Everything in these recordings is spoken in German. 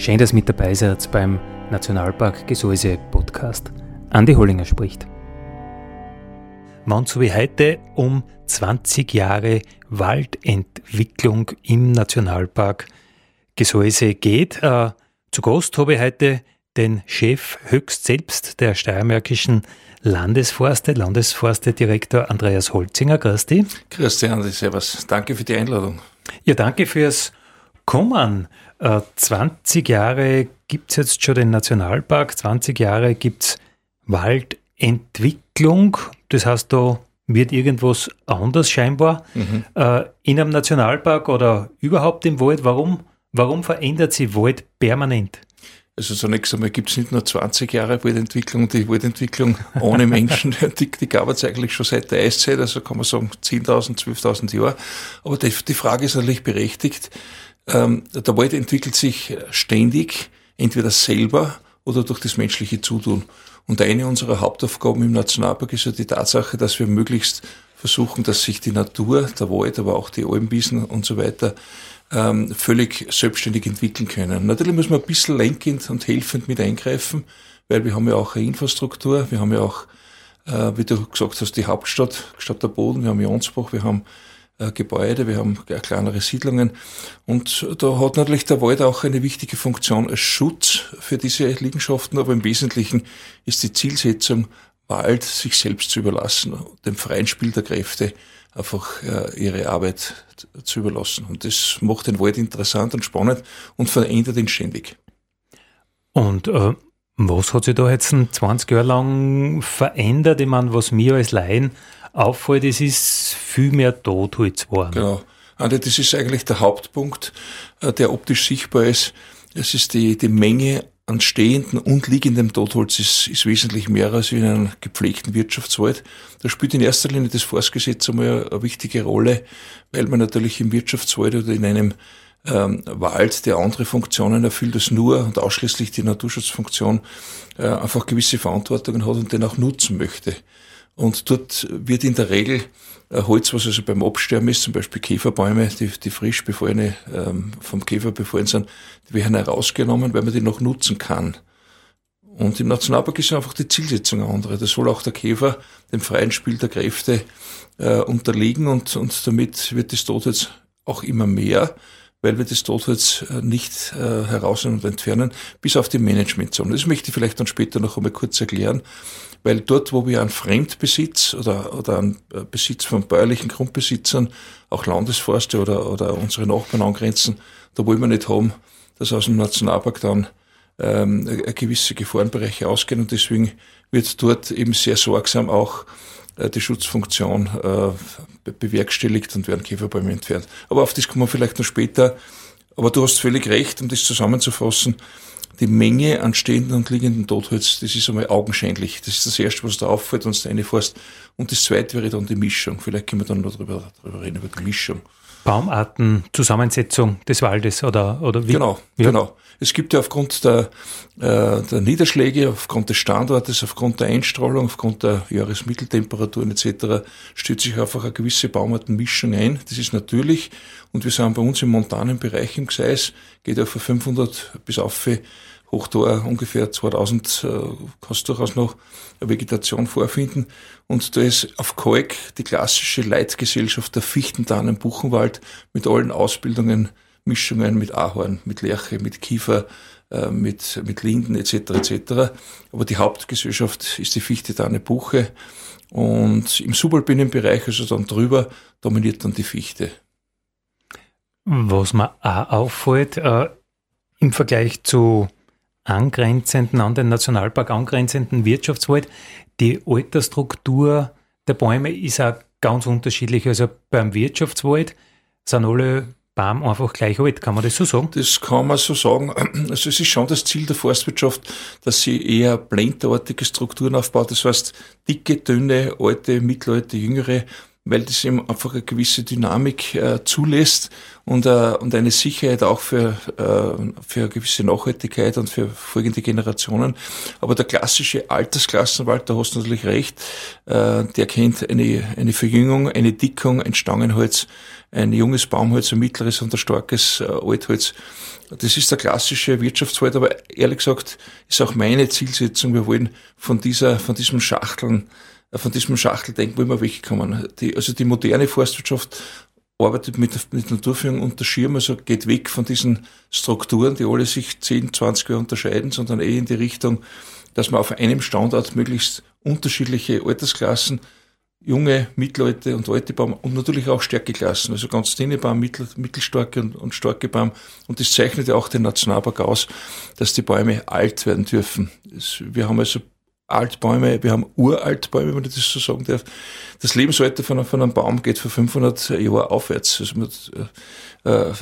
Schön, dass ihr mit dabei seid beim Nationalpark Gesäuse Podcast. Andi Hollinger spricht. Wann so wie heute um 20 Jahre Waldentwicklung im Nationalpark Gesäuse geht. Äh, zu Gast habe ich heute den Chef höchst selbst der steiermärkischen Landesforste, Landesforstedirektor Andreas Holzinger. Grüß dich. Grüß dich, Andi. Servus. Danke für die Einladung. Ja, danke fürs Kommen. 20 äh, Jahre gibt es jetzt schon den Nationalpark, 20 Jahre gibt es Waldentwicklung. Das heißt, da wird irgendwas anders scheinbar mhm. äh, in einem Nationalpark oder überhaupt im Wald. Warum, warum verändert sich Wald permanent? Also zunächst einmal gibt es nicht nur 20 Jahre Waldentwicklung, die Waldentwicklung ohne Menschen, die, die gab es eigentlich schon seit der Eiszeit, also kann man sagen 10.000, 12.000 Jahre. Aber die, die Frage ist natürlich berechtigt, ähm, der Wald entwickelt sich ständig, entweder selber oder durch das menschliche Zutun. Und eine unserer Hauptaufgaben im Nationalpark ist ja die Tatsache, dass wir möglichst versuchen, dass sich die Natur, der Wald, aber auch die Almwiesen und so weiter ähm, völlig selbstständig entwickeln können. Natürlich muss man ein bisschen lenkend und helfend mit eingreifen, weil wir haben ja auch eine Infrastruktur, wir haben ja auch, äh, wie du gesagt hast, die Hauptstadt, Stadt der Boden, wir haben Jonsbach, wir haben äh, Gebäude, wir haben kleinere Siedlungen. Und da hat natürlich der Wald auch eine wichtige Funktion als Schutz für diese Liegenschaften, aber im Wesentlichen ist die Zielsetzung, Wald sich selbst zu überlassen, dem freien Spiel der Kräfte einfach äh, ihre Arbeit zu überlassen. Und das macht den Wald interessant und spannend und verändert ihn ständig. Und äh, was hat sich da jetzt 20 Jahre lang verändert? Ich meine, was mir als Laien auffällt, es ist viel mehr Totholz geworden. Genau. Andi, das ist eigentlich der Hauptpunkt, äh, der optisch sichtbar ist. Es ist die, die Menge an stehendem und liegendem Totholz ist, ist wesentlich mehr als in einem gepflegten Wirtschaftswald. Da spielt in erster Linie das Forstgesetz einmal eine wichtige Rolle, weil man natürlich im Wirtschaftswald oder in einem ähm, Wald, der andere Funktionen erfüllt als nur und ausschließlich die Naturschutzfunktion, äh, einfach gewisse Verantwortungen hat und den auch nutzen möchte. Und dort wird in der Regel äh, Holz, was also beim Absterben ist, zum Beispiel Käferbäume, die, die frisch befallene, ähm, vom Käfer befallen sind, die werden herausgenommen, weil man die noch nutzen kann. Und im Nationalpark ist einfach die Zielsetzung eine andere. Das soll auch der Käfer dem freien Spiel der Kräfte äh, unterliegen und, und damit wird das jetzt auch immer mehr weil wir das Totholz äh, nicht äh, herausnehmen und entfernen, bis auf die Managementzone. Das möchte ich vielleicht dann später noch einmal kurz erklären, weil dort, wo wir einen Fremdbesitz oder, oder einen äh, Besitz von bäuerlichen Grundbesitzern, auch Landesforste oder, oder unsere Nachbarn angrenzen, da wollen wir nicht haben, dass aus dem Nationalpark dann ähm, gewisse Gefahrenbereiche ausgehen und deswegen wird dort eben sehr sorgsam auch äh, die Schutzfunktion äh, bewerkstelligt und werden Käferbäume entfernt. Aber auf das kommen wir vielleicht noch später. Aber du hast völlig recht, um das zusammenzufassen. Die Menge an stehenden und liegenden Totholz, das ist einmal augenscheinlich. Das ist das Erste, was da auffällt, wenn du reinfährst. Und das Zweite wäre dann die Mischung. Vielleicht können wir dann noch drüber, drüber reden, über die Mischung. Baumartenzusammensetzung des Waldes oder, oder wie? Genau, ja. genau. Es gibt ja aufgrund der, äh, der Niederschläge, aufgrund des Standortes, aufgrund der Einstrahlung, aufgrund der Jahresmitteltemperaturen etc. stellt sich einfach eine gewisse Baumartenmischung ein. Das ist natürlich. Und wir sind bei uns im montanen Bereich im Gseis, geht auf 500 bis auf Hochtor ungefähr 2000 äh, kannst du durchaus noch Vegetation vorfinden. Und da ist auf Kalk die klassische Leitgesellschaft der Fichtentannen Buchenwald mit allen Ausbildungen, Mischungen mit Ahorn, mit Lerche, mit Kiefer, äh, mit, mit Linden etc. etc. Aber die Hauptgesellschaft ist die Fichte Buche. Und im Subalpinenbereich, also dann drüber, dominiert dann die Fichte. Was mir auch auffällt, äh, im Vergleich zu angrenzenden, an den Nationalpark angrenzenden Wirtschaftswald. Die Altersstruktur der Bäume ist auch ganz unterschiedlich. Also beim Wirtschaftswald sind alle Baum einfach gleich alt. Kann man das so sagen? Das kann man so sagen. Also es ist schon das Ziel der Forstwirtschaft, dass sie eher blendartige Strukturen aufbaut. Das heißt, dicke, dünne, alte, mittelalte, jüngere weil das eben einfach eine gewisse Dynamik äh, zulässt und, äh, und eine Sicherheit auch für, äh, für eine gewisse Nachhaltigkeit und für folgende Generationen. Aber der klassische Altersklassenwald, da hast du natürlich recht, äh, der kennt eine, eine Verjüngung, eine Dickung, ein Stangenholz, ein junges Baumholz, ein mittleres und ein starkes äh, Altholz. Das ist der klassische Wirtschaftswald, aber ehrlich gesagt ist auch meine Zielsetzung, wir wollen von dieser, von diesem Schachteln von diesem Schachteldenken wollen wir wegkommen. Die, also die moderne Forstwirtschaft arbeitet mit, mit Naturführung unter Schirm, also geht weg von diesen Strukturen, die alle sich 10, 20 Jahre unterscheiden, sondern eh in die Richtung, dass man auf einem Standort möglichst unterschiedliche Altersklassen, junge, mittelalte und alte Baum und natürlich auch Stärkeklassen, also ganz dünne Baum, mittel, mittelstarke und, und starke Baum. Und das zeichnet ja auch den Nationalpark aus, dass die Bäume alt werden dürfen. Das, wir haben also Altbäume, wir haben Uraltbäume, wenn ich das so sagen darf. Das Lebensalter von, von einem Baum geht von 500 Jahren aufwärts. Also mit, äh, äh,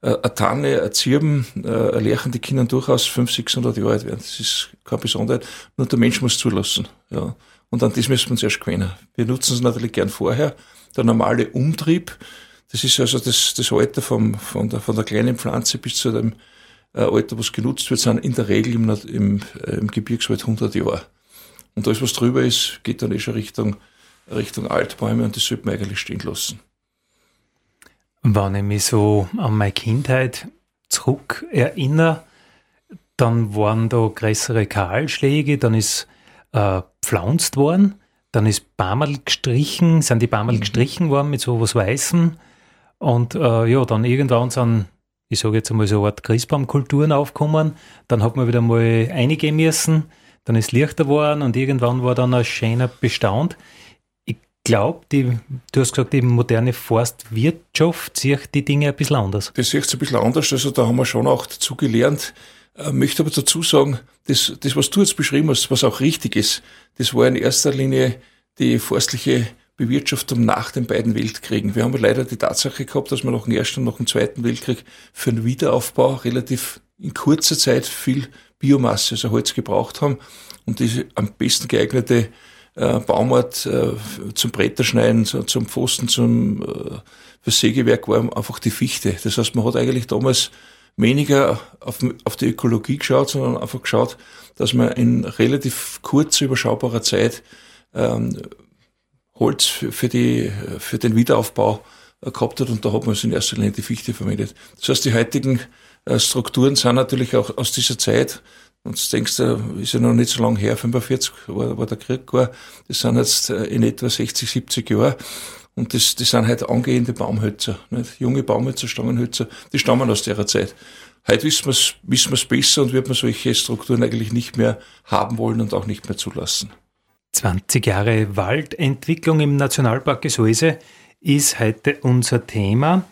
eine Tanne, ein Zirben, äh, ein Lärchen, die können durchaus 500, 600 Jahre alt werden. Das ist keine Besonderheit. Nur der Mensch muss zulassen. Ja. Und an das müssen wir uns erst gewöhnen. Wir nutzen es natürlich gern vorher. Der normale Umtrieb, das ist also das, das Alter vom, von, der, von der kleinen Pflanze bis zu dem äh, Alter, was genutzt wird, sind in der Regel im, im, äh, im Gebirgswald 100 Jahre. Und alles, was drüber ist, geht dann eh schon Richtung, Richtung Altbäume und das sollte man eigentlich stehen lassen. Wenn ich mich so an meine Kindheit zurück erinnere, dann waren da größere Kahlschläge, dann ist äh, pflanzt worden, dann ist Bammerl gestrichen, sind die Bammerl mhm. gestrichen worden mit so was Weißem und äh, ja, dann irgendwann sind ich sage jetzt einmal so eine Art Christbaumkulturen aufkommen. Dann hat man wieder mal eingehen müssen, dann ist leichter geworden und irgendwann war dann ein schöner Bestand. Ich glaube, du hast gesagt, die moderne Forstwirtschaft sieht die Dinge ein bisschen anders. Das sieht ein bisschen anders, also da haben wir schon auch dazu gelernt. Ich äh, möchte aber dazu sagen, das, das, was du jetzt beschrieben hast, was auch richtig ist, das war in erster Linie die forstliche Bewirtschaftung nach den beiden Weltkriegen. Wir haben leider die Tatsache gehabt, dass wir nach dem Ersten und nach dem Zweiten Weltkrieg für den Wiederaufbau relativ in kurzer Zeit viel Biomasse, also Holz gebraucht haben und diese am besten geeignete äh, Baumart äh, zum Bretterschneiden, so, zum Pfosten, zum äh, fürs Sägewerk war einfach die Fichte. Das heißt, man hat eigentlich damals weniger auf, auf die Ökologie geschaut, sondern einfach geschaut, dass man in relativ kurzer, überschaubarer Zeit ähm, Holz für, die, für den Wiederaufbau äh, gehabt hat und da hat man es in erster Linie die Fichte verwendet. Das heißt, die heutigen äh, Strukturen sind natürlich auch aus dieser Zeit, und du denkst, ist ja noch nicht so lange her, 45 war, war der Krieg war, das sind jetzt äh, in etwa 60, 70 Jahre. Und das, das sind halt angehende Baumhölzer, nicht? junge Baumhölzer, Stangenhölzer, die stammen aus der Zeit. Heute wissen wir es wissen wir's besser und wird man solche Strukturen eigentlich nicht mehr haben wollen und auch nicht mehr zulassen. 20 Jahre Waldentwicklung im Nationalpark Gesäuse ist heute unser Thema.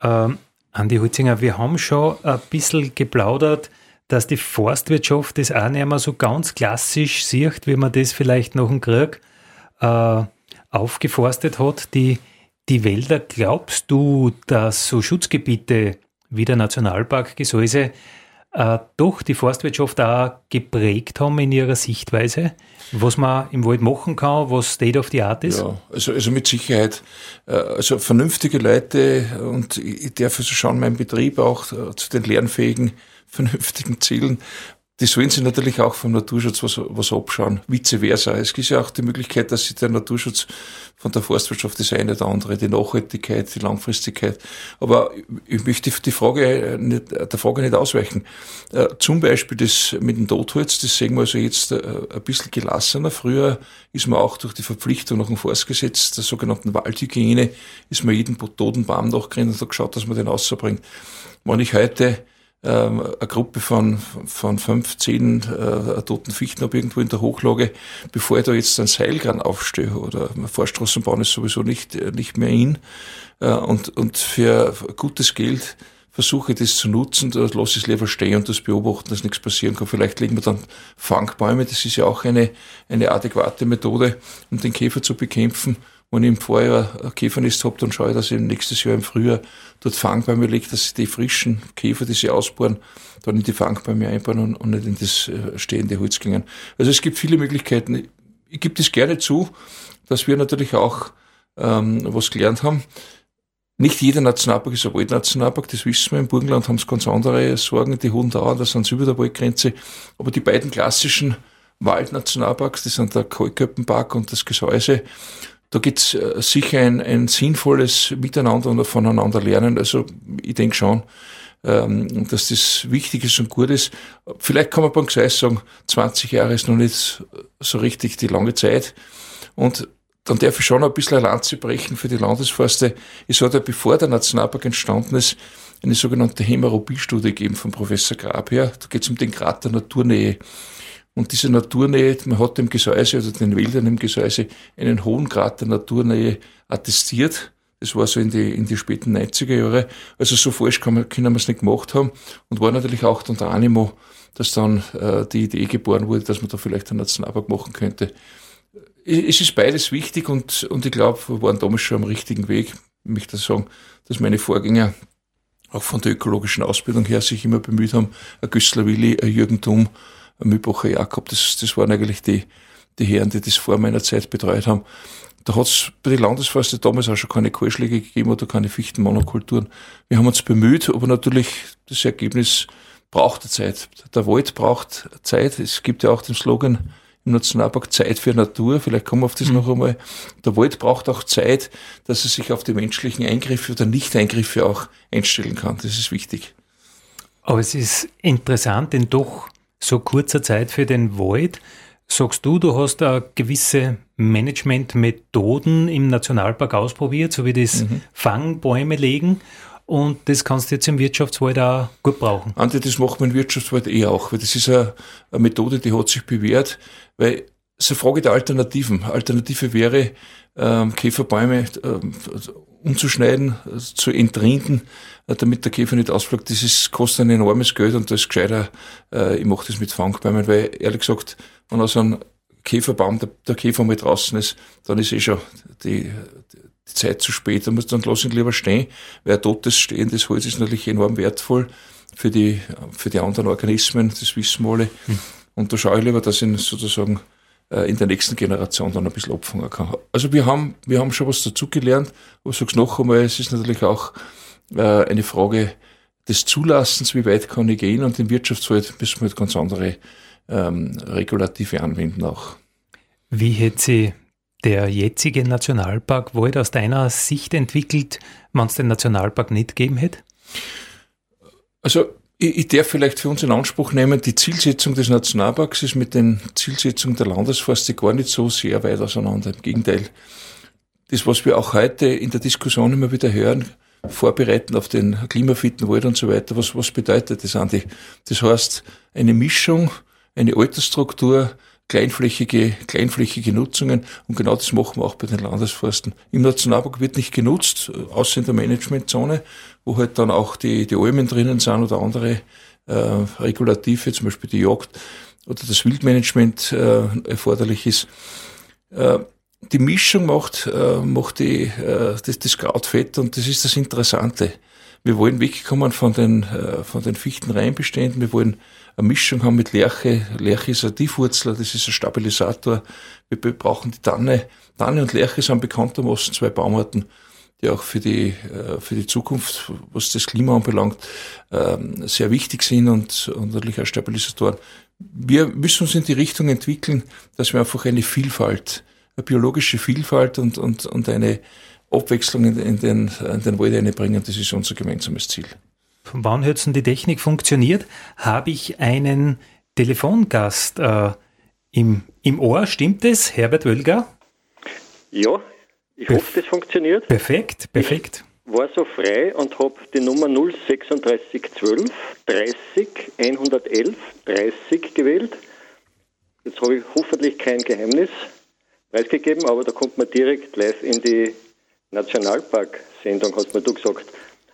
Ähm, Andi Hutzinger, wir haben schon ein bisschen geplaudert, dass die Forstwirtschaft das auch nicht mehr so ganz klassisch sieht, wie man das vielleicht nach dem Krieg äh, aufgeforstet hat. Die, die Wälder, glaubst du, dass so Schutzgebiete wie der Nationalpark Gesäuse äh, doch die Forstwirtschaft auch geprägt haben in ihrer Sichtweise, was man im Wald machen kann, was State of the Art ist? Ja, also, also mit Sicherheit. Äh, also vernünftige Leute und ich darf also schauen, mein Betrieb auch äh, zu den lernfähigen, vernünftigen Zielen die sollen sich natürlich auch vom Naturschutz was, was abschauen, vice versa. Es gibt ja auch die Möglichkeit, dass sich der Naturschutz von der Forstwirtschaft das eine oder andere, die Nachhaltigkeit, die Langfristigkeit. Aber ich möchte die Frage nicht, der Frage nicht ausweichen. Äh, zum Beispiel das mit dem Totholz, das sehen wir also jetzt äh, ein bisschen gelassener. Früher ist man auch durch die Verpflichtung nach dem Forstgesetz der sogenannten Waldhygiene, ist man jeden toten Baum nachgerannt und hat geschaut, dass man den rausbringt. Wenn ich heute ähm, eine Gruppe von, von fünf, zehn äh, toten Fichten habe irgendwo in der Hochlage, bevor ich da jetzt ein Seilkran aufstehe oder Vorstraßenbahn ist sowieso nicht, äh, nicht mehr in. Äh, und, und für gutes Geld versuche das zu nutzen, da lasse ich es lieber stehen und das beobachten, dass nichts passieren kann. Vielleicht legen wir dann Fangbäume, das ist ja auch eine, eine adäquate Methode, um den Käfer zu bekämpfen. Wenn ich im Vorjahr Käfernest habe, dann schaue ich, dass ich nächstes Jahr im Frühjahr dort Fangbäume lege, dass ich die frischen Käfer, die sie ausbohren, dann in die Fangbäume einbauen und, und nicht in das äh, stehende Holz gingen. Also es gibt viele Möglichkeiten. Ich gebe das gerne zu, dass wir natürlich auch ähm, was gelernt haben. Nicht jeder Nationalpark ist ein Waldnationalpark, das wissen wir. Im Burgenland haben es ganz andere Sorgen, die Hohen Dauern, da sind sie über der Waldgrenze. Aber die beiden klassischen Waldnationalparks, das sind der Kalköppenpark und das Gesäuse, da gibt's äh, sicher ein, ein sinnvolles Miteinander und voneinander lernen. Also ich denke schon, ähm, dass das wichtig ist und gut ist. Vielleicht kann man beim Gesäß sagen, 20 Jahre ist noch nicht so richtig die lange Zeit. Und dann darf ich schon ein bisschen eine Lanze brechen für die Landesforste. Es hat ja, bevor der Nationalpark entstanden ist, eine sogenannte Hämerobie-Studie gegeben von Professor Grab her. Da geht es um den Grad der Naturnähe. Und diese Naturnähe, man hat dem Gesäuse oder den Wäldern im Gesäuse einen hohen Grad der Naturnähe attestiert. Das war so in die, in die späten 90er Jahre. Also so falsch kann man, können wir es nicht gemacht haben. Und war natürlich auch dann der Animo, dass dann äh, die Idee geboren wurde, dass man da vielleicht einen Nationalpark machen könnte es ist beides wichtig und, und ich glaube, wir waren damals schon am richtigen Weg. Ich möchte sagen, dass meine Vorgänger auch von der ökologischen Ausbildung her sich immer bemüht haben. Ein Güssler Willi, ein Jürgen Thum, ein Mühlbacher Jakob, das, das waren eigentlich die, die Herren, die das vor meiner Zeit betreut haben. Da hat es bei den Landesforste damals auch schon keine Kahlschläge gegeben oder keine Fichtenmonokulturen. Wir haben uns bemüht, aber natürlich das Ergebnis braucht Zeit. Der Wald braucht Zeit. Es gibt ja auch den Slogan, im Nationalpark Zeit für Natur. Vielleicht kommen wir auf das mhm. noch einmal. Der Wald braucht auch Zeit, dass er sich auf die menschlichen Eingriffe oder Nicht-Eingriffe auch einstellen kann. Das ist wichtig. Aber es ist interessant, in doch so kurzer Zeit für den Wald. Sagst du, du hast da gewisse Managementmethoden im Nationalpark ausprobiert, so wie das mhm. Fangbäume legen und das kannst du jetzt im Wirtschaftswald auch gut brauchen. Andi, das macht man im Wirtschaftswald eh auch, weil das ist eine, eine Methode, die hat sich bewährt, weil es ist eine Frage der Alternativen. Alternative wäre, ähm, Käferbäume ähm, umzuschneiden, zu entrinden, äh, damit der Käfer nicht ausfliegt. Das ist, kostet ein enormes Geld und das ist gescheiter, äh, ich mache das mit Fangbäumen, weil ehrlich gesagt, wenn aus einem Käferbaum der, der Käfer mal draußen ist, dann ist eh schon die, die Zeit zu spät, da muss dann lass ihn lieber stehen, weil ein totes stehendes Holz ist natürlich enorm wertvoll für die, für die anderen Organismen, das wissen wir alle. Hm. Und da schaue ich lieber, dass ich ihn sozusagen äh, in der nächsten Generation dann ein bisschen abfangen kann. Also wir haben, wir haben schon was dazugelernt, aber ich sag's noch einmal, es ist natürlich auch äh, eine Frage des Zulassens, wie weit kann ich gehen und im Wirtschaftswald müssen wir halt ganz andere ähm, Regulative anwenden auch. Wie hätte sie der jetzige Nationalpark Wald aus deiner Sicht entwickelt, wenn es den Nationalpark nicht gegeben hätte? Also ich, ich darf vielleicht für uns in Anspruch nehmen, die Zielsetzung des Nationalparks ist mit den Zielsetzungen der Landesforste gar nicht so sehr weit auseinander. Im Gegenteil. Das, was wir auch heute in der Diskussion immer wieder hören, vorbereiten auf den klimafitten Wald und so weiter, was, was bedeutet das, Andi? Das heißt, eine Mischung, eine Altersstruktur, kleinflächige, kleinflächige Nutzungen und genau das machen wir auch bei den Landesforsten. Im Nationalpark wird nicht genutzt, außer in der Managementzone, wo halt dann auch die, die Almen drinnen sind oder andere äh, Regulative, zum Beispiel die Jagd oder das Wildmanagement äh, erforderlich ist. Äh, die Mischung macht, äh, macht die, äh, das, das Krautfett und das ist das Interessante. Wir wollen wegkommen von den, äh, von den Fichtenreihenbeständen. Wir wollen eine Mischung haben mit Lerche. Lerche ist ein Tiefwurzler, das ist ein Stabilisator. Wir brauchen die Tanne. Tanne und Lerche sind bekanntermaßen zwei Baumarten, die auch für die, äh, für die Zukunft, was das Klima anbelangt, ähm, sehr wichtig sind und, und natürlich auch Stabilisatoren. Wir müssen uns in die Richtung entwickeln, dass wir einfach eine Vielfalt, eine biologische Vielfalt und, und, und eine Abwechslung in, in, den, in den Wald einbringen. Das ist unser gemeinsames Ziel. Von wann hat die Technik funktioniert? Habe ich einen Telefongast äh, im, im Ohr? Stimmt es, Herbert Wölger? Ja, ich Perf hoffe, das funktioniert. Perfekt, perfekt. Ich war so frei und habe die Nummer 03612 30 111 30 gewählt. Jetzt habe ich hoffentlich kein Geheimnis preisgegeben, aber da kommt man direkt live in die Nationalpark-Sendung, hast mir du gesagt.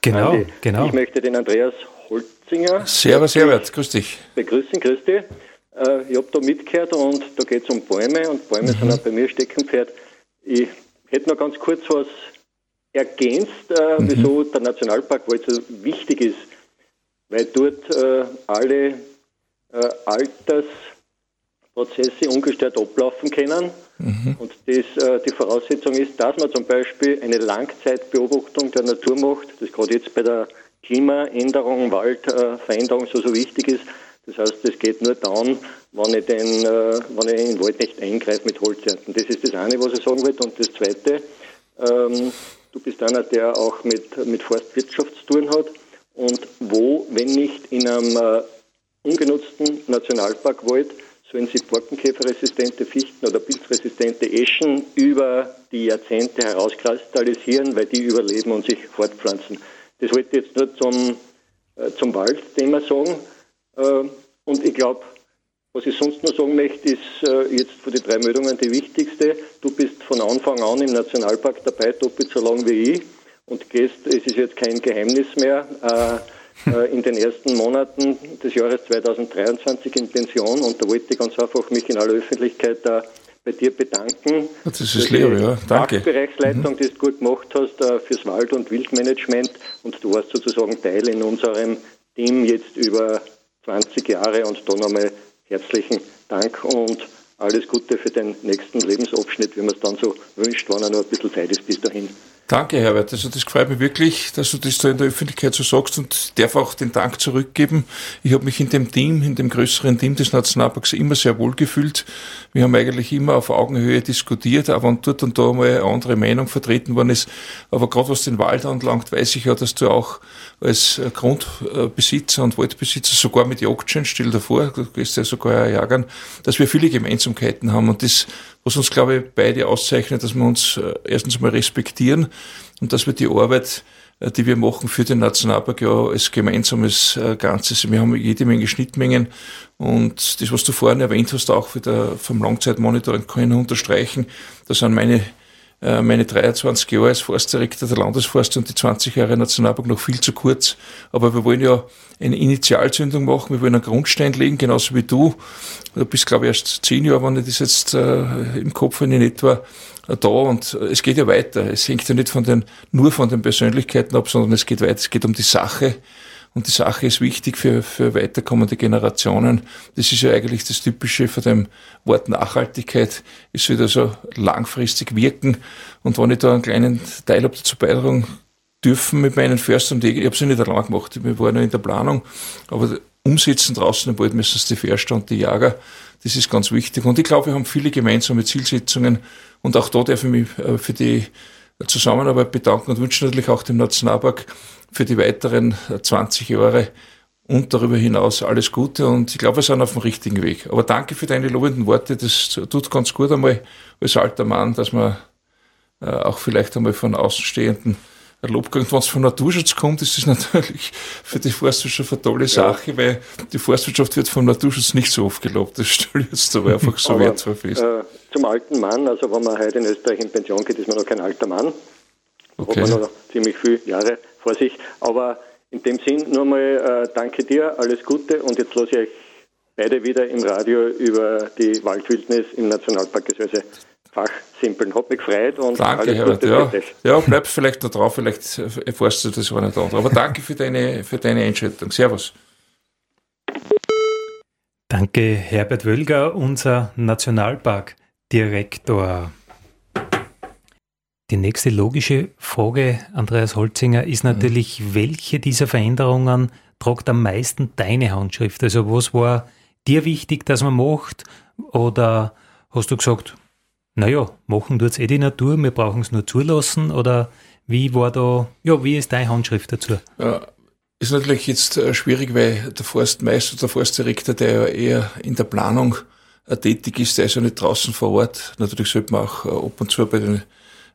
Genau, Andi, genau. Ich möchte den Andreas Holzinger. Servus, Herbert, grüß dich. Begrüßen, grüß dich. Äh, ich habe da mitgehört und da geht es um Bäume und Bäume mhm. sind auch bei mir Steckenpferd. Ich hätte noch ganz kurz was ergänzt, äh, mhm. wieso der Nationalpark Wald so wichtig ist, weil dort äh, alle äh, Altersprozesse ungestört ablaufen können. Mhm. Und das, äh, die Voraussetzung ist, dass man zum Beispiel eine Langzeitbeobachtung der Natur macht, das gerade jetzt bei der Klimaänderung, Waldveränderung so, so wichtig ist. Das heißt, das geht nur dann, wenn ich, den, äh, wenn ich in den Wald nicht eingreife mit Holzernten. Das ist das eine, was ich sagen will. Und das zweite, ähm, du bist einer, der auch mit, mit Forstwirtschaft zu tun hat. Und wo, wenn nicht in einem äh, ungenutzten Nationalparkwald, sollen sie borkenkäferresistente Fichten oder pilzresistente Eschen über die Jahrzehnte herauskristallisieren, weil die überleben und sich fortpflanzen. Das wollte ich jetzt nur zum, äh, zum Waldthema sagen. Äh, und ich glaube, was ich sonst noch sagen möchte, ist äh, jetzt von den drei Meldungen die wichtigste. Du bist von Anfang an im Nationalpark dabei, doppelt so lang wie ich. Und gehst, es ist jetzt kein Geheimnis mehr, äh, in den ersten Monaten des Jahres 2023 in Pension. Und da wollte ich ganz einfach mich in aller Öffentlichkeit da bei dir bedanken. Das ist lieb, ja. Danke. Bereichsleitung, mhm. die du gut gemacht hast äh, fürs Wald- und Wildmanagement. Und du warst sozusagen Teil in unserem Team jetzt über 20 Jahre. Und da nochmal herzlichen Dank und alles Gute für den nächsten Lebensabschnitt, wie man es dann so wünscht, wenn er noch ein bisschen Zeit ist bis dahin. Danke, Herbert. Also das freut mich wirklich, dass du das da in der Öffentlichkeit so sagst und darf auch den Dank zurückgeben. Ich habe mich in dem Team, in dem größeren Team des Nationalparks immer sehr wohl gefühlt. Wir haben eigentlich immer auf Augenhöhe diskutiert, aber wenn dort und da mal eine andere Meinung vertreten worden ist. Aber gerade was den Wald anlangt, weiß ich ja, dass du auch als Grundbesitzer und Waldbesitzer sogar mit Jagdschein, stell dir vor, du gehst ja sogar jagen, dass wir viele Gemeinsamkeiten haben und das was uns, glaube ich, beide auszeichnet, dass wir uns äh, erstens mal respektieren und dass wir die Arbeit, äh, die wir machen für den Nationalpark ja als gemeinsames äh, Ganzes. Wir haben jede Menge Schnittmengen und das, was du vorhin erwähnt hast, auch wieder vom Langzeitmonitoring kann ich unterstreichen. Da sind meine meine 23 Jahre als Forstdirektor der Landesforst und die 20 Jahre Nationalpark noch viel zu kurz. Aber wir wollen ja eine Initialzündung machen, wir wollen einen Grundstein legen, genauso wie du. Du bist, glaube ich, erst zehn Jahre, wenn ich das jetzt äh, im Kopf in etwa äh, da und es geht ja weiter. Es hängt ja nicht von den, nur von den Persönlichkeiten ab, sondern es geht weiter. Es geht um die Sache. Und die Sache ist wichtig für, für weiterkommende Generationen. Das ist ja eigentlich das Typische von dem Wort Nachhaltigkeit. Es wird also langfristig wirken. Und wenn ich da einen kleinen Teil habe dazu beitragen dürfen mit meinen Förster und Jäger, ich habe es ja nicht allein gemacht, wir waren ja in der Planung, aber umsetzen draußen im Wald müssen es die Förster und die Jäger. Das ist ganz wichtig. Und ich glaube, wir haben viele gemeinsame Zielsetzungen. Und auch da darf ich mich äh, für die Zusammenarbeit bedanken und wünsche natürlich auch dem Nationalpark für die weiteren 20 Jahre und darüber hinaus alles Gute und ich glaube, wir sind auf dem richtigen Weg. Aber danke für deine lobenden Worte, das tut ganz gut einmal als alter Mann, dass man äh, auch vielleicht einmal von Außenstehenden Lob kriegt. Wenn es von Naturschutz kommt, ist das natürlich für die Forstwirtschaft eine tolle Sache, ja. weil die Forstwirtschaft wird vom Naturschutz nicht so oft gelobt. Das stelle ich jetzt aber einfach so wertvoll fest. Äh, zum alten Mann, also wenn man heute in Österreich in Pension geht, ist man noch kein alter Mann. Okay. Hat man noch ziemlich viele Jahre vor sich. Aber in dem Sinn nur mal äh, danke dir, alles Gute und jetzt lasse ich euch beide wieder im Radio über die Waldwildnis im Nationalpark Gesöse fachsimpeln. Hat mich gefreut und danke, alles Herbert, Gute. Ja, ja bleib vielleicht da drauf, vielleicht erfährst du das auch nicht andere. Aber danke für deine, für deine Einschätzung. Servus. Danke, Herbert Wölger, unser Nationalparkdirektor. Die nächste logische Frage, Andreas Holzinger, ist natürlich, mhm. welche dieser Veränderungen tragt am meisten deine Handschrift? Also was war dir wichtig, dass man macht? Oder hast du gesagt, naja, machen tut es eh die Natur, wir brauchen es nur zulassen? Oder wie war da, ja, wie ist deine Handschrift dazu? Ja, ist natürlich jetzt äh, schwierig, weil der Forstmeister, der Forstdirektor, der ja eher in der Planung äh, tätig ist, der ist ja nicht draußen vor Ort. Natürlich sollte man auch äh, ab und zu bei den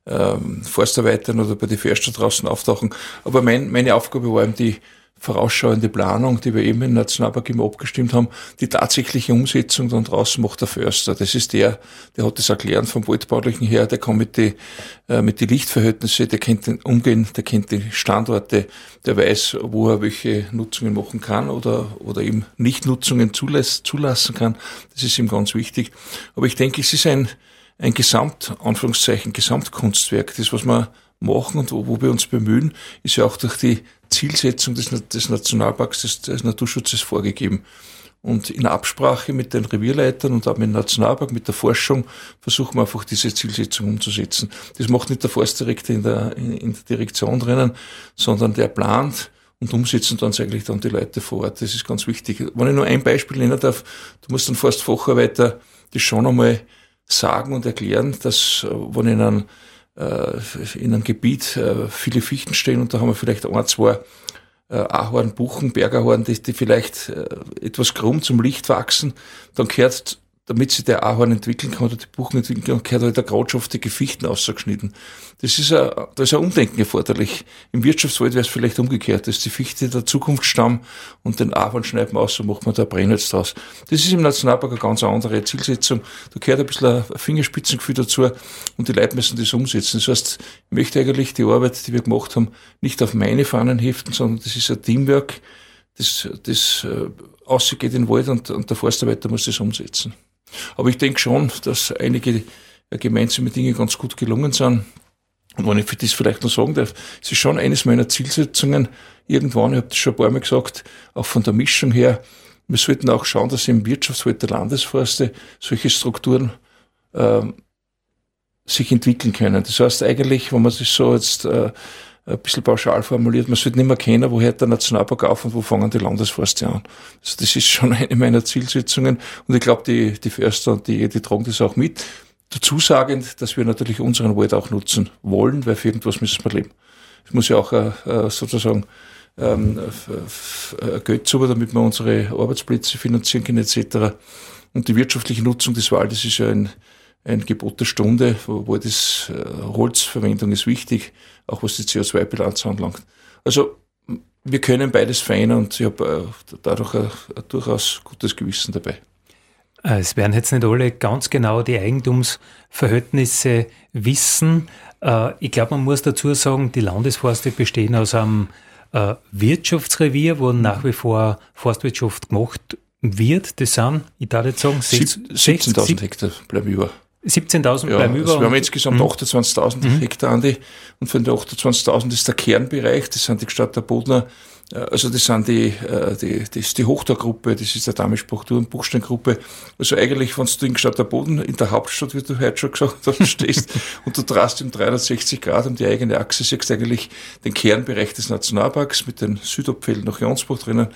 ähm, Forstarbeitern oder bei den Förster draußen auftauchen. Aber mein, meine Aufgabe war eben die vorausschauende Planung, die wir eben im Nationalpark immer abgestimmt haben, die tatsächliche Umsetzung dann draußen macht der Förster. Das ist der, der hat das erklärt vom Waldbaulichen her, der kann mit die, äh, mit die Lichtverhältnisse, der kennt den Umgehen, der kennt die Standorte, der weiß, wo er welche Nutzungen machen kann oder, oder eben Nichtnutzungen zulassen, zulassen kann. Das ist ihm ganz wichtig. Aber ich denke, es ist ein, ein Gesamt, Anführungszeichen, Gesamtkunstwerk. Das, was wir machen und wo, wo wir uns bemühen, ist ja auch durch die Zielsetzung des, des Nationalparks, des, des Naturschutzes vorgegeben. Und in Absprache mit den Revierleitern und auch mit dem Nationalpark, mit der Forschung, versuchen wir einfach diese Zielsetzung umzusetzen. Das macht nicht der Forstdirektor in der, in, in der Direktion drinnen, sondern der plant und umsetzen dann eigentlich dann die Leute vor Ort. Das ist ganz wichtig. Wenn ich nur ein Beispiel nennen darf, du musst dann Forstfacharbeiter das schon einmal sagen und erklären, dass, äh, wenn in einem, äh, in einem Gebiet äh, viele Fichten stehen und da haben wir vielleicht ein, zwei Ahorn, Buchen, Bergerhorn, die, die vielleicht etwas krumm zum Licht wachsen, dann gehört damit sich der Ahorn entwickeln kann oder die Buchen entwickeln kann, gehört halt der Krautstoff die Gefichten ausgeschnitten. Das ist ein, da ist ein Umdenken erforderlich. Im Wirtschaftswald wäre es vielleicht umgekehrt. Das ist die Fichte der Zukunftsstamm und den Ahorn schneidet man aus und macht man da Brennholz draus. Das ist im Nationalpark eine ganz andere Zielsetzung. Da gehört ein bisschen ein Fingerspitzengefühl dazu und die Leute müssen das umsetzen. Das heißt, ich möchte eigentlich die Arbeit, die wir gemacht haben, nicht auf meine Fahnen heften, sondern das ist ein Teamwork, das, das äh, ausgeht in den Wald und, und der Forstarbeiter muss das umsetzen. Aber ich denke schon, dass einige gemeinsame Dinge ganz gut gelungen sind. Und wenn ich für das vielleicht noch sagen darf, es ist schon eines meiner Zielsetzungen, irgendwann, ich habe das schon ein paar Mal gesagt, auch von der Mischung her, wir sollten auch schauen, dass im Wirtschaftswald der Landesforste solche Strukturen äh, sich entwickeln können. Das heißt eigentlich, wenn man das so jetzt äh, ein bisschen pauschal formuliert, man sollte nicht mehr kennen, woher der Nationalpark auf und wo fangen die Landesforste an. Also das ist schon eine meiner Zielsetzungen und ich glaube, die, die Förster und die, die tragen das auch mit. Dazu sagend, dass wir natürlich unseren Wald auch nutzen wollen, weil für irgendwas müssen wir leben. Es muss ja auch äh, äh sozusagen ähm, Geld zu, damit wir unsere Arbeitsplätze finanzieren können etc. Und die wirtschaftliche Nutzung des Waldes ist ja ein, ein Gebot der Stunde, wo, das äh, Holzverwendung ist wichtig, auch was die CO2-Bilanz anlangt. Also wir können beides vereinen und ich habe äh, dadurch ein, ein durchaus gutes Gewissen dabei. Äh, es werden jetzt nicht alle ganz genau die Eigentumsverhältnisse wissen. Ich glaube, man muss dazu sagen, die Landesforste bestehen aus einem Wirtschaftsrevier, wo nach wie vor Forstwirtschaft gemacht wird. Das sind, ich darf jetzt sagen, 17.000 Hektar bleiben über. 17.000 ja, bleiben über. Also wir haben insgesamt 28.000 mhm. Hektar an die, und von den 28.000 ist der Kernbereich, das sind die Gstatter Bodner, äh, also das sind die, äh, die, das ist die Hochtorgruppe, das ist der Damisch-Buchtur- und Buchsteingruppe. Also eigentlich, wenn du in Gstatter Boden in der Hauptstadt, wie du heute schon gesagt hast, stehst und du drast im 360 Grad um die eigene Achse, siehst eigentlich den Kernbereich des Nationalparks mit den Südabfällen nach Jonsbach drinnen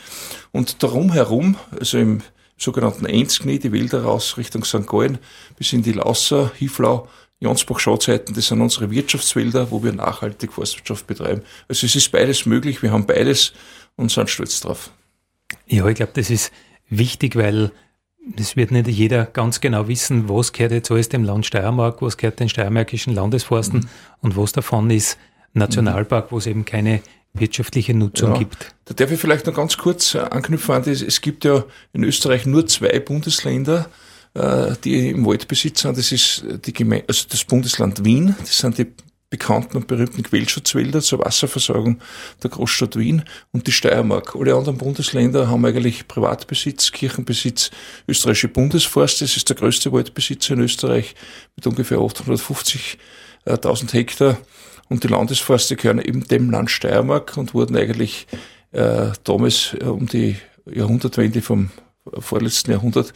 und darum herum, also im sogenannten Enzknie, die Wälder raus Richtung St. Gallen, bis in die Lausser, Hiflau, Jonsbach-Schauzeiten, das sind unsere Wirtschaftswälder, wo wir nachhaltig Forstwirtschaft betreiben. Also es ist beides möglich, wir haben beides und sind stolz drauf. Ja, ich glaube, das ist wichtig, weil das wird nicht jeder ganz genau wissen, was gehört jetzt alles dem Land Steiermark, was gehört den steiermärkischen Landesforsten mhm. und was davon ist Nationalpark, wo es eben keine wirtschaftliche Nutzung ja, gibt. Da darf ich vielleicht noch ganz kurz äh, anknüpfen an das. Es gibt ja in Österreich nur zwei Bundesländer, äh, die im Waldbesitz sind. Das ist die Geme also das Bundesland Wien, das sind die bekannten und berühmten Quellschutzwälder zur Wasserversorgung der Großstadt Wien und die Steiermark. Alle anderen Bundesländer haben eigentlich Privatbesitz, Kirchenbesitz, österreichische Bundesforst, das ist der größte Waldbesitzer in Österreich mit ungefähr 850.000 Hektar. Und die Landesforste gehören eben dem Land Steiermark und wurden eigentlich äh, damals äh, um die Jahrhundertwende vom vorletzten Jahrhundert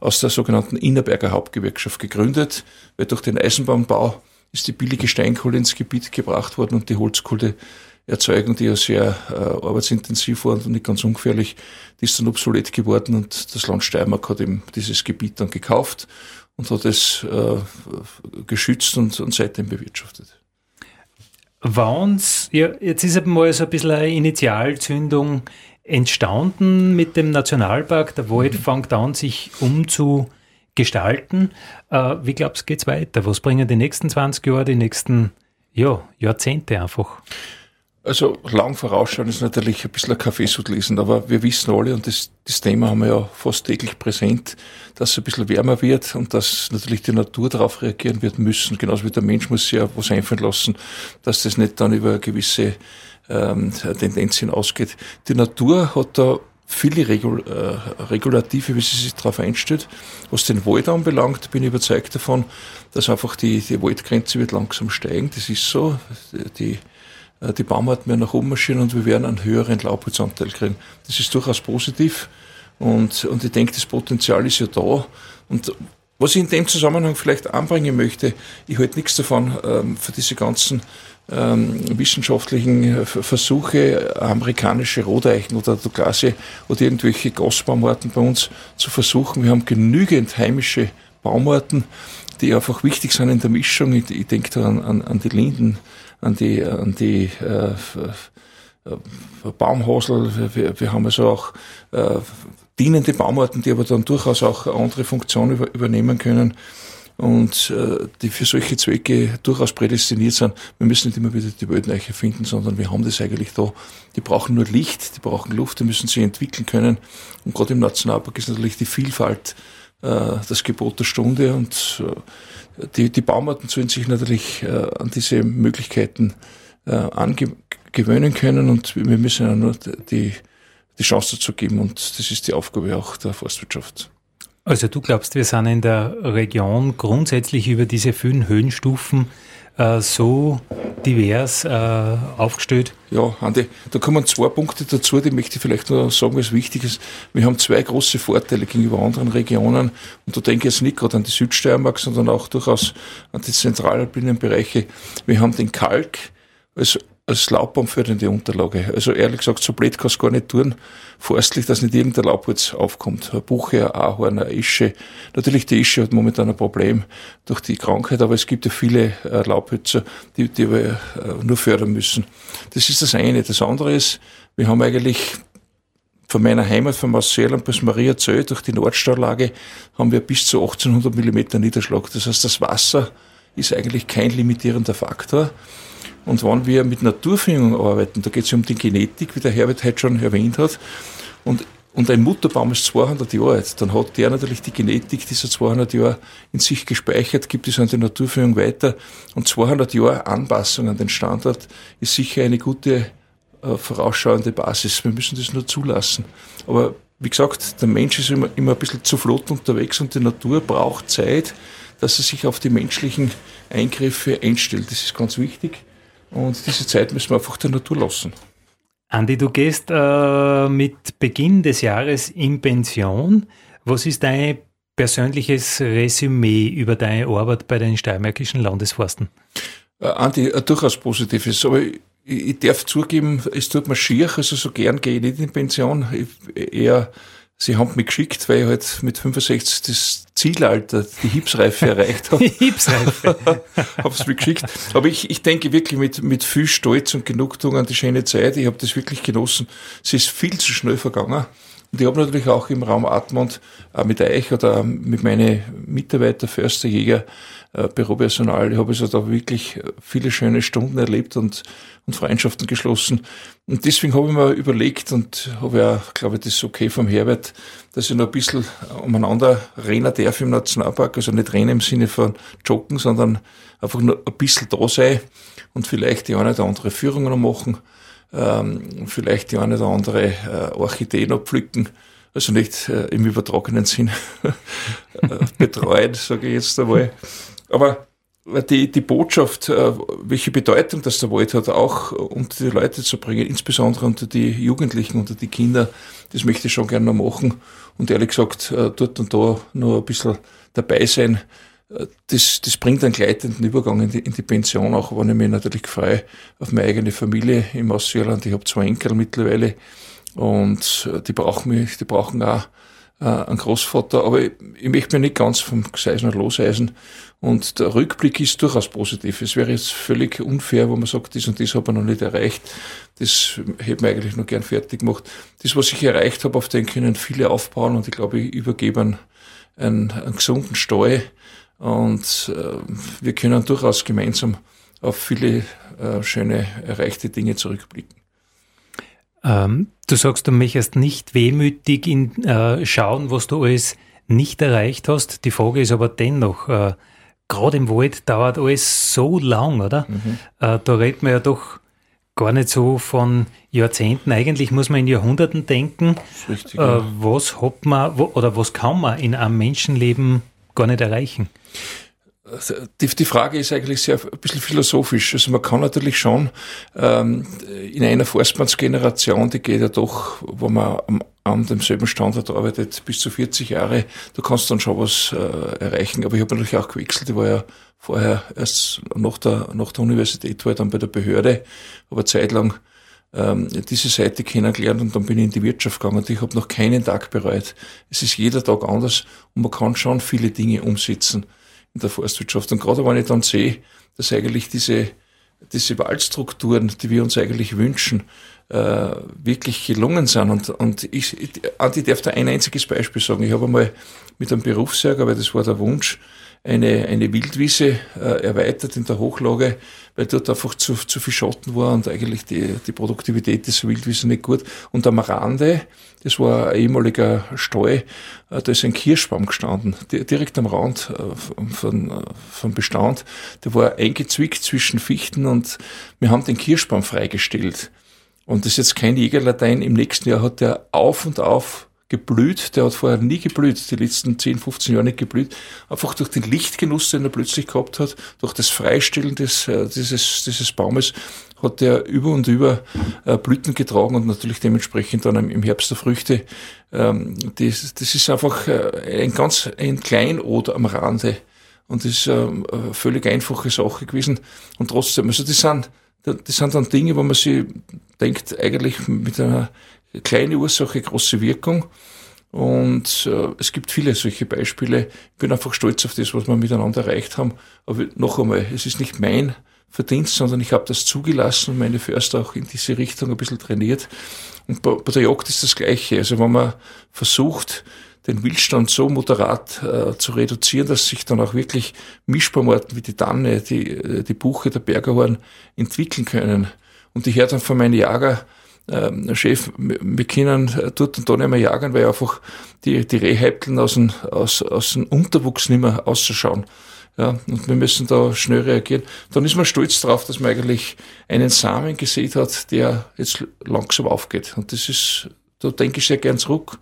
aus der sogenannten Innerberger Hauptgewerkschaft gegründet, weil durch den Eisenbahnbau ist die billige Steinkohle ins Gebiet gebracht worden und die Holzkohleerzeugung, die ja sehr äh, arbeitsintensiv war und nicht ganz ungefährlich, die ist dann obsolet geworden und das Land Steiermark hat eben dieses Gebiet dann gekauft und hat es äh, geschützt und, und seitdem bewirtschaftet. Wann's, ja, jetzt ist mal so ein bisschen eine Initialzündung entstanden mit dem Nationalpark. Der Wald mhm. fängt an, sich umzugestalten. Äh, wie glaubst du, geht's weiter? Was bringen die nächsten 20 Jahre, die nächsten ja, Jahrzehnte einfach? Also lang vorausschauen ist natürlich ein bisschen Kaffeesud lesen, aber wir wissen alle, und das, das Thema haben wir ja fast täglich präsent, dass es ein bisschen wärmer wird und dass natürlich die Natur darauf reagieren wird müssen. Genauso wie der Mensch muss sich ja was einfallen lassen, dass das nicht dann über gewisse ähm, Tendenzien ausgeht. Die Natur hat da viele Regul äh, Regulative, wie sie sich darauf einstellt. Was den Wald anbelangt, bin ich überzeugt davon, dass einfach die, die Waldgrenze wird langsam steigen. Das ist so. Die, die Baumarten werden nach oben marschieren und wir werden einen höheren Laubholzanteil kriegen. Das ist durchaus positiv und, und ich denke, das Potenzial ist ja da. Und was ich in dem Zusammenhang vielleicht anbringen möchte, ich halte nichts davon ähm, für diese ganzen ähm, wissenschaftlichen äh, Versuche, amerikanische Rodeichen oder Douglasie oder irgendwelche Gasbaumarten bei uns zu versuchen. Wir haben genügend heimische Baumarten, die einfach wichtig sind in der Mischung. Ich, ich denke da an, an, an die Linden, an die, an die äh, äh Baumhasel. Wir, wir haben also auch äh, dienende Baumarten, die aber dann durchaus auch andere Funktionen über, übernehmen können und äh, die für solche Zwecke durchaus prädestiniert sind. Wir müssen nicht immer wieder die Wöldneiche finden, sondern wir haben das eigentlich da. Die brauchen nur Licht, die brauchen Luft, die müssen sich entwickeln können. Und gerade im Nationalpark ist natürlich die Vielfalt das Gebot der Stunde und äh, die, die Baumarten sollen sich natürlich äh, an diese Möglichkeiten äh, angewöhnen können und wir müssen ja nur die, die Chance dazu geben und das ist die Aufgabe auch der Forstwirtschaft. Also du glaubst, wir sind in der Region grundsätzlich über diese vielen Höhenstufen äh, so divers äh, aufgestellt? Ja, Andi, da kommen zwei Punkte dazu, die möchte ich vielleicht noch sagen, was wichtig ist. Wir haben zwei große Vorteile gegenüber anderen Regionen und da denke ich jetzt nicht gerade an die Südsteiermark, sondern auch durchaus an die zentralalpinen Bereiche. Wir haben den Kalk als als laubbaumfördernde Unterlage. Also ehrlich gesagt, so blöd kann es gar nicht tun, forstlich, dass nicht irgendein Laubholz aufkommt. Ein Buche, ein Ahorn, eine Ische. Natürlich, die Ische hat momentan ein Problem durch die Krankheit, aber es gibt ja viele äh, Laubhölzer, die, die wir äh, nur fördern müssen. Das ist das eine. Das andere ist, wir haben eigentlich von meiner Heimat, von Marseilland bis Maria Zöll, durch die Nordstaulage, haben wir bis zu 1800 Millimeter Niederschlag. Das heißt, das Wasser ist eigentlich kein limitierender Faktor. Und wenn wir mit Naturverjüngung arbeiten, da geht es um die Genetik, wie der Herbert heute schon erwähnt hat, und, und ein Mutterbaum ist 200 Jahre alt, dann hat der natürlich die Genetik dieser 200 Jahre in sich gespeichert, gibt es an die Naturverjüngung weiter. Und 200 Jahre Anpassung an den Standort ist sicher eine gute äh, vorausschauende Basis. Wir müssen das nur zulassen. Aber wie gesagt, der Mensch ist immer, immer ein bisschen zu flott unterwegs und die Natur braucht Zeit, dass er sich auf die menschlichen Eingriffe einstellt. Das ist ganz wichtig. Und diese Zeit müssen wir einfach der Natur lassen. Andi, du gehst äh, mit Beginn des Jahres in Pension. Was ist dein persönliches Resümee über deine Arbeit bei den steiermärkischen Landesforsten? Äh, Andi, ein durchaus positives. Aber ich, ich darf zugeben, es tut mir schier, also so gern gehe ich nicht in Pension. Ich, eher Sie haben mich geschickt, weil ich halt mit 65 das Zielalter, die Hipsreife erreicht habe. Hipsreife. habe es mir geschickt. Aber ich, ich denke wirklich mit, mit viel Stolz und Genugtuung an die schöne Zeit. Ich habe das wirklich genossen. Es ist viel zu schnell vergangen. Und ich habe natürlich auch im Raum Atmund äh, mit euch oder mit meinen Mitarbeitern, Förster, Jäger, äh, Büropersonal, ich habe also da wirklich viele schöne Stunden erlebt und, und Freundschaften geschlossen. Und deswegen habe ich mir überlegt und habe ja, glaube ich, das ist okay vom Herbert, dass ich noch ein bisschen umeinander rennen darf im Nationalpark. Also nicht rennen im Sinne von joggen, sondern einfach nur ein bisschen da sein und vielleicht die eine oder andere Führung noch machen ähm, vielleicht die eine oder andere äh, Orchidee noch pflücken, also nicht äh, im übertragenen Sinn äh, betreuen, sage ich jetzt einmal. Aber die, die Botschaft, äh, welche Bedeutung das der Wald hat, auch unter die Leute zu bringen, insbesondere unter die Jugendlichen, unter die Kinder, das möchte ich schon gerne noch machen. Und ehrlich gesagt, äh, dort und da noch ein bisschen dabei sein, das, das bringt einen gleitenden Übergang in die, in die Pension, auch wenn ich mich natürlich freue auf meine eigene Familie im Ostjylland. Ich habe zwei Enkel mittlerweile und äh, die brauchen mich, die brauchen auch äh, einen Großvater, aber ich, ich möchte mich nicht ganz vom Gseisen loseisen und der Rückblick ist durchaus positiv. Es wäre jetzt völlig unfair, wo man sagt, das und das habe ich noch nicht erreicht. Das hätte man eigentlich noch gern fertig gemacht. Das, was ich erreicht habe, auf den können viele aufbauen und ich glaube, ich übergebe einen, einen, einen gesunden Stall und äh, wir können durchaus gemeinsam auf viele äh, schöne erreichte Dinge zurückblicken. Ähm, du sagst, du möchtest nicht wehmütig in, äh, schauen, was du alles nicht erreicht hast. Die Frage ist aber dennoch, äh, gerade im Wald dauert alles so lang, oder? Mhm. Äh, da redet man ja doch gar nicht so von Jahrzehnten. Eigentlich muss man in Jahrhunderten denken. Richtig, äh, ja. Was hat man oder was kann man in einem Menschenleben gar nicht erreichen? Die, die Frage ist eigentlich sehr ein bisschen philosophisch. Also man kann natürlich schon ähm, in einer Forstmannsgeneration, die geht ja doch, wo man am, an demselben Standort arbeitet, bis zu 40 Jahre, da kannst du dann schon was äh, erreichen. Aber ich habe natürlich auch gewechselt. Ich war ja vorher erst nach der, nach der Universität, war dann bei der Behörde, aber zeitlang ähm, diese Seite kennengelernt und dann bin ich in die Wirtschaft gegangen und ich habe noch keinen Tag bereut. Es ist jeder Tag anders und man kann schon viele Dinge umsetzen in der Forstwirtschaft. Und gerade wenn ich dann sehe, dass eigentlich diese, diese Waldstrukturen, die wir uns eigentlich wünschen, äh, wirklich gelungen sind. Und, und ich, Andi darf da ein einziges Beispiel sagen. Ich habe einmal mit einem Berufsjäger, weil das war der Wunsch, eine, eine Wildwiese äh, erweitert in der Hochlage, weil dort einfach zu, zu viel Schatten war und eigentlich die, die Produktivität dieser Wildwiese nicht gut. Und am Rande, das war ein ehemaliger Stall, äh, da ist ein Kirschbaum gestanden, direkt am Rand äh, von, äh, vom Bestand. Der war eingezwickt zwischen Fichten und wir haben den Kirschbaum freigestellt. Und das ist jetzt kein Jägerlatein. Im nächsten Jahr hat der auf und auf geblüht. Der hat vorher nie geblüht, die letzten 10, 15 Jahre nicht geblüht. Einfach durch den Lichtgenuss, den er plötzlich gehabt hat, durch das Freistellen des, äh, dieses, dieses Baumes, hat er über und über äh, Blüten getragen und natürlich dementsprechend dann im Herbst der Früchte. Ähm, das, das ist einfach äh, ein ganz ein Kleinod am Rande. Und das ist eine völlig einfache Sache gewesen. Und trotzdem, also das sind, das sind dann Dinge, wo man sich denkt, eigentlich mit einer kleine Ursache, große Wirkung. Und äh, es gibt viele solche Beispiele. Ich bin einfach stolz auf das, was wir miteinander erreicht haben. Aber noch einmal, es ist nicht mein Verdienst, sondern ich habe das zugelassen und meine Förster auch in diese Richtung ein bisschen trainiert. Und bei, bei der Jagd ist das Gleiche. Also wenn man versucht, den Wildstand so moderat äh, zu reduzieren, dass sich dann auch wirklich Mischbaumarten wie die Tanne, die, äh, die Buche, der Bergerhorn entwickeln können. Und ich höre dann von meinen Jager, ähm, Chef, können dort und da nicht mehr jagen, weil einfach die, die Rehhäupteln aus dem, aus, aus dem Unterwuchs nicht mehr auszuschauen. Ja, und wir müssen da schnell reagieren. Dann ist man stolz drauf, dass man eigentlich einen Samen gesät hat, der jetzt langsam aufgeht. Und das ist, da denke ich sehr gern zurück.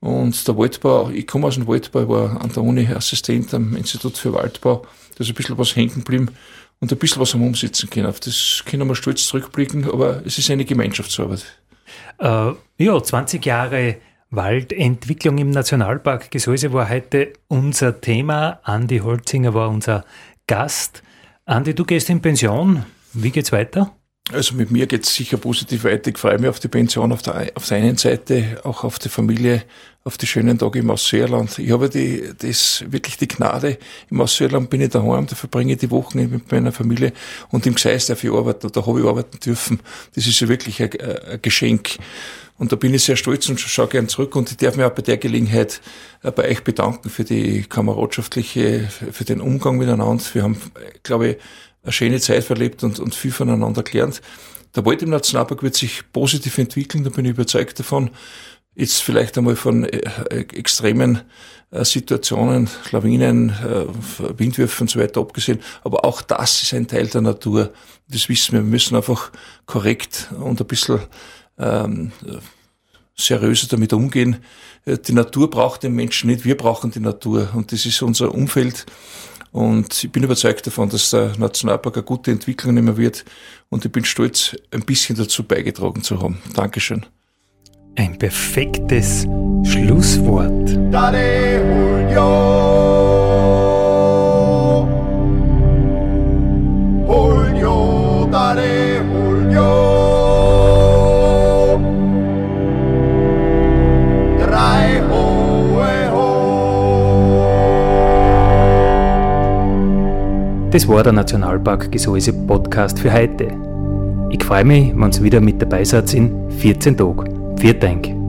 Und der Waldbau, ich komme aus dem Waldbau, war an der Uni Assistent am Institut für Waldbau. Da ist ein bisschen was hängen geblieben und ein bisschen was am Umsetzen können. Auf das können wir stolz zurückblicken, aber es ist eine Gemeinschaftsarbeit. Äh, ja, 20 Jahre Waldentwicklung im Nationalpark Gesäuse war heute unser Thema. Andi Holzinger war unser Gast. Andi, du gehst in Pension. Wie geht's weiter? Also mit mir geht es sicher positiv weiter. Ich freue mich auf die Pension auf der, auf der einen Seite, auch auf die Familie, auf die schönen Tage im Ausseerland. Ich habe die, das wirklich die Gnade. Im Ausseerland bin ich daheim, da verbringe ich die Wochen mit meiner Familie und im Gseis darf ich arbeiten, da habe ich arbeiten dürfen. Das ist ja wirklich ein, ein Geschenk. Und da bin ich sehr stolz und schaue gern zurück und ich darf mich auch bei der Gelegenheit äh, bei euch bedanken für die kameradschaftliche, für den Umgang miteinander. Wir haben, glaube ich, eine schöne Zeit verlebt und, und viel voneinander gelernt. Der Wald im Nationalpark wird sich positiv entwickeln, da bin ich überzeugt davon. Jetzt vielleicht einmal von äh, extremen äh, Situationen, Lawinen, äh, Windwürfen und so weiter abgesehen. Aber auch das ist ein Teil der Natur. Das wissen wir. Wir müssen einfach korrekt und ein bisschen ähm, seriöser damit umgehen. Äh, die Natur braucht den Menschen nicht, wir brauchen die Natur. Und das ist unser Umfeld. Und ich bin überzeugt davon, dass der Nationalpark eine gute Entwicklung nehmen wird. Und ich bin stolz, ein bisschen dazu beigetragen zu haben. Dankeschön. Ein perfektes Schlusswort. Dale, Das war der Nationalpark Gesäuse Podcast für heute. Ich freue mich, wenn Sie wieder mit dabei seid in 14 Tagen. Vielen Dank.